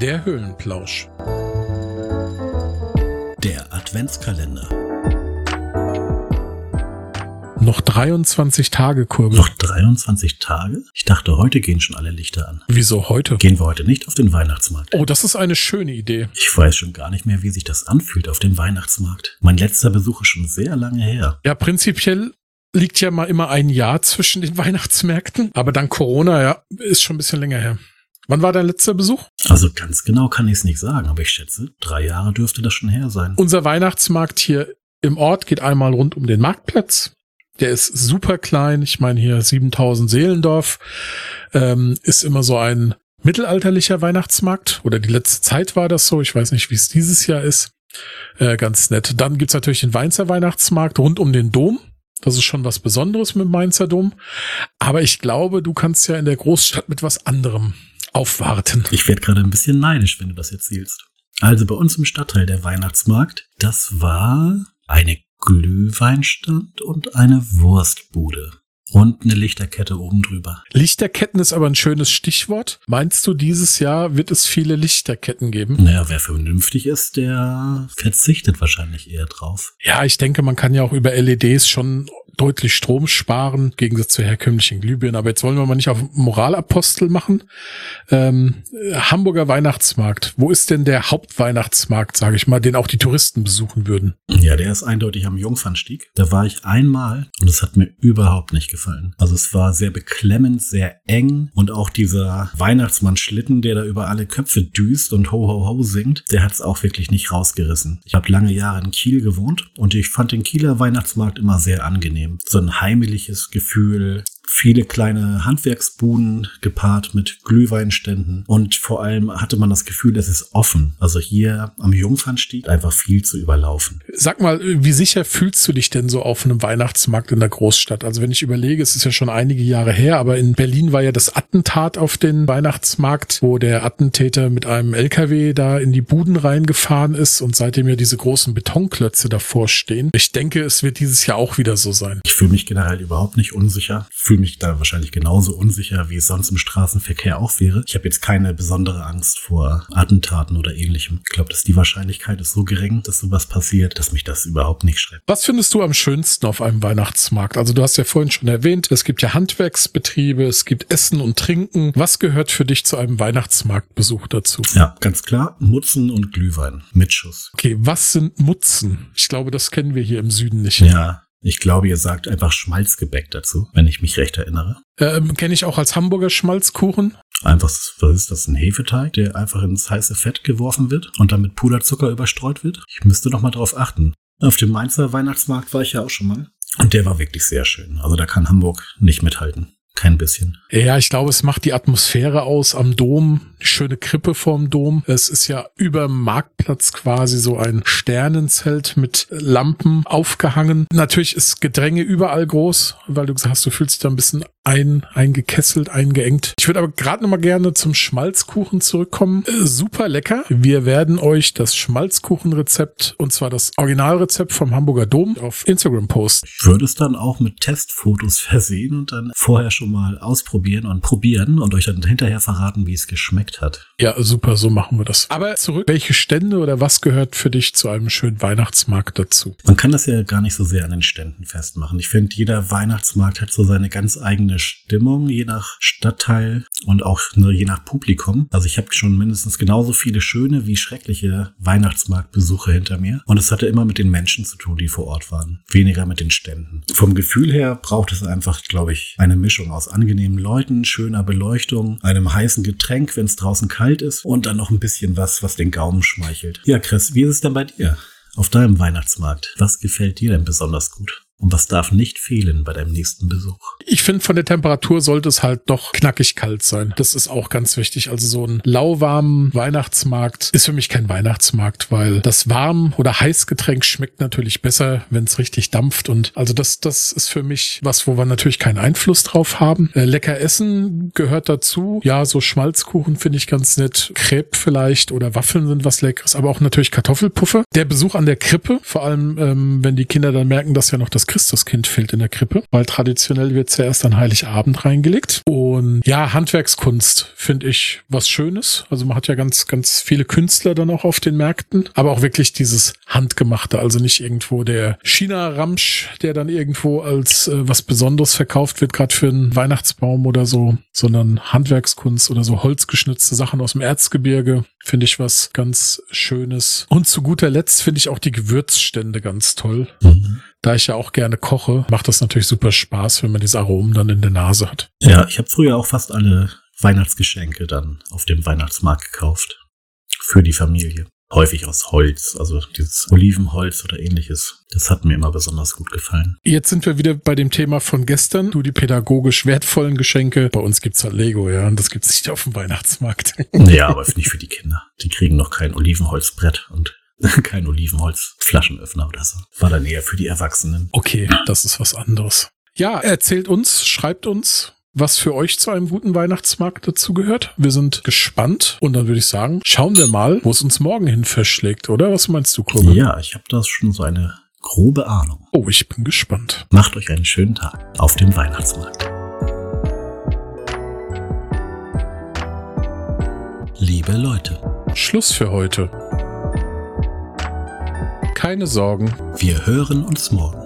Der Höhlenplausch. Der Adventskalender. Noch 23 Tage, Kurbel. Noch 23 Tage? Ich dachte, heute gehen schon alle Lichter an. Wieso heute? Gehen wir heute nicht auf den Weihnachtsmarkt? Oh, das ist eine schöne Idee. Ich weiß schon gar nicht mehr, wie sich das anfühlt auf dem Weihnachtsmarkt. Mein letzter Besuch ist schon sehr lange her. Ja, prinzipiell liegt ja mal immer ein Jahr zwischen den Weihnachtsmärkten. Aber dank Corona, ja, ist schon ein bisschen länger her. Wann war dein letzter Besuch? Also ganz genau kann ich es nicht sagen, aber ich schätze, drei Jahre dürfte das schon her sein. Unser Weihnachtsmarkt hier im Ort geht einmal rund um den Marktplatz. Der ist super klein. Ich meine hier 7000 Seelendorf. Ähm, ist immer so ein mittelalterlicher Weihnachtsmarkt. Oder die letzte Zeit war das so. Ich weiß nicht, wie es dieses Jahr ist. Äh, ganz nett. Dann gibt's natürlich den Weinzer Weihnachtsmarkt rund um den Dom. Das ist schon was Besonderes mit dem Mainzer Dom. Aber ich glaube, du kannst ja in der Großstadt mit was anderem aufwarten. Ich werde gerade ein bisschen neidisch, wenn du das erzählst. Also bei uns im Stadtteil der Weihnachtsmarkt, das war eine Glühweinstand und eine Wurstbude. Und eine Lichterkette oben drüber. Lichterketten ist aber ein schönes Stichwort. Meinst du, dieses Jahr wird es viele Lichterketten geben? Naja, wer vernünftig ist, der verzichtet wahrscheinlich eher drauf. Ja, ich denke, man kann ja auch über LEDs schon deutlich Strom sparen, im Gegensatz zu herkömmlichen Glühbirnen. Aber jetzt wollen wir mal nicht auf Moralapostel machen. Ähm, Hamburger Weihnachtsmarkt. Wo ist denn der Hauptweihnachtsmarkt, sage ich mal, den auch die Touristen besuchen würden? Ja, der ist eindeutig am Jungfernstieg. Da war ich einmal und es hat mir überhaupt nicht gefallen. Also es war sehr beklemmend, sehr eng und auch dieser Weihnachtsmann-Schlitten, der da über alle Köpfe düst und ho ho ho singt, der hat es auch wirklich nicht rausgerissen. Ich habe lange Jahre in Kiel gewohnt und ich fand den Kieler Weihnachtsmarkt immer sehr angenehm. So ein heimeliges Gefühl, viele kleine Handwerksbuden gepaart mit Glühweinständen und vor allem hatte man das Gefühl, es ist offen. Also hier am Jungfernstieg einfach viel zu überlaufen. Sag mal, wie sicher fühlst du dich denn so auf einem Weihnachtsmarkt in der Großstadt? Also wenn ich überlege, es ist ja schon einige Jahre her, aber in Berlin war ja das Attentat auf den Weihnachtsmarkt, wo der Attentäter mit einem LKW da in die Buden reingefahren ist und seitdem ja diese großen Betonklötze davor stehen. Ich denke, es wird dieses Jahr auch wieder so sein. Ich fühle mich generell überhaupt nicht unsicher. Fühle mich da wahrscheinlich genauso unsicher, wie es sonst im Straßenverkehr auch wäre. Ich habe jetzt keine besondere Angst vor Attentaten oder ähnlichem. Ich glaube, dass die Wahrscheinlichkeit ist so gering, dass sowas passiert, dass mich das überhaupt nicht schreckt. Was findest du am schönsten auf einem Weihnachtsmarkt? Also du hast ja vorhin schon erwähnt, es gibt ja Handwerksbetriebe, es gibt Essen und Trinken. Was gehört für dich zu einem Weihnachtsmarktbesuch dazu? Ja, ganz klar, Mutzen und Glühwein mit Schuss. Okay, was sind Mutzen? Ich glaube, das kennen wir hier im Süden nicht. Ja, ich glaube, ihr sagt einfach Schmalzgebäck dazu, wenn ich mich recht erinnere. Ähm, Kenne ich auch als Hamburger Schmalzkuchen. Einfach, was ist das, ein Hefeteig, der einfach ins heiße Fett geworfen wird und dann mit Puderzucker überstreut wird? Ich müsste noch mal drauf achten. Auf dem Mainzer Weihnachtsmarkt war ich ja auch schon mal. Und der war wirklich sehr schön. Also da kann Hamburg nicht mithalten. Kein bisschen. Ja, ich glaube, es macht die Atmosphäre aus am Dom. Schöne Krippe vorm Dom. Es ist ja über dem Marktplatz quasi so ein Sternenzelt mit Lampen aufgehangen. Natürlich ist Gedränge überall groß, weil du gesagt hast, du fühlst dich da ein bisschen ein, eingekesselt, eingeengt. Ich würde aber gerade noch mal gerne zum Schmalzkuchen zurückkommen. Äh, super lecker. Wir werden euch das Schmalzkuchenrezept und zwar das Originalrezept vom Hamburger Dom auf Instagram posten. Ich würde es dann auch mit Testfotos versehen und dann vorher schon mal ausprobieren und probieren und euch dann hinterher verraten, wie es geschmeckt hat. Ja, super, so machen wir das. Aber zurück, welche Stände oder was gehört für dich zu einem schönen Weihnachtsmarkt dazu? Man kann das ja gar nicht so sehr an den Ständen festmachen. Ich finde, jeder Weihnachtsmarkt hat so seine ganz eigene Stimmung, je nach Stadtteil und auch ne, je nach Publikum. Also ich habe schon mindestens genauso viele schöne wie schreckliche Weihnachtsmarktbesuche hinter mir. Und es hatte immer mit den Menschen zu tun, die vor Ort waren. Weniger mit den Ständen. Vom Gefühl her braucht es einfach, glaube ich, eine Mischung aus angenehmen Leuten, schöner Beleuchtung, einem heißen Getränk, wenn es draußen kalt ist und dann noch ein bisschen was, was den Gaumen schmeichelt. Ja, Chris, wie ist es denn bei dir? Auf deinem Weihnachtsmarkt. Was gefällt dir denn besonders gut? Und was darf nicht fehlen bei deinem nächsten Besuch? Ich finde, von der Temperatur sollte es halt doch knackig kalt sein. Das ist auch ganz wichtig. Also so ein lauwarmen Weihnachtsmarkt ist für mich kein Weihnachtsmarkt, weil das warm oder Heißgetränk schmeckt natürlich besser, wenn es richtig dampft. Und also das, das ist für mich was, wo wir natürlich keinen Einfluss drauf haben. Äh, lecker essen gehört dazu. Ja, so Schmalzkuchen finde ich ganz nett. Crepe vielleicht oder Waffeln sind was Leckeres, aber auch natürlich Kartoffelpuffe. Der Besuch an der Krippe, vor allem ähm, wenn die Kinder dann merken, dass ja noch das Christuskind fehlt in der Krippe, weil traditionell wird zuerst an Heiligabend reingelegt. Und ja, Handwerkskunst finde ich was Schönes. Also man hat ja ganz, ganz viele Künstler dann auch auf den Märkten, aber auch wirklich dieses Handgemachte, also nicht irgendwo der China-Ramsch, der dann irgendwo als äh, was Besonderes verkauft wird, gerade für einen Weihnachtsbaum oder so, sondern Handwerkskunst oder so holzgeschnitzte Sachen aus dem Erzgebirge finde ich was ganz Schönes. Und zu guter Letzt finde ich auch die Gewürzstände ganz toll. Mhm. Da ich ja auch gerne koche, macht das natürlich super Spaß, wenn man diese Aromen dann in der Nase hat. Ja, ich habe früher auch fast alle Weihnachtsgeschenke dann auf dem Weihnachtsmarkt gekauft. Für die Familie häufig aus Holz, also dieses Olivenholz oder ähnliches. Das hat mir immer besonders gut gefallen. Jetzt sind wir wieder bei dem Thema von gestern, du die pädagogisch wertvollen Geschenke. Bei uns gibt's halt Lego, ja, und das gibt's nicht auf dem Weihnachtsmarkt. Ja, aber nicht für die Kinder. Die kriegen noch kein Olivenholzbrett und kein Olivenholzflaschenöffner oder so. War dann eher für die Erwachsenen. Okay, das ist was anderes. Ja, erzählt uns, schreibt uns, was für euch zu einem guten Weihnachtsmarkt dazugehört. Wir sind gespannt und dann würde ich sagen, schauen wir mal, wo es uns morgen hin verschlägt, oder? Was meinst du, Kurve? Ja, ich habe das schon so eine grobe Ahnung. Oh, ich bin gespannt. Macht euch einen schönen Tag auf dem Weihnachtsmarkt. Liebe Leute. Schluss für heute. Keine Sorgen. Wir hören uns morgen.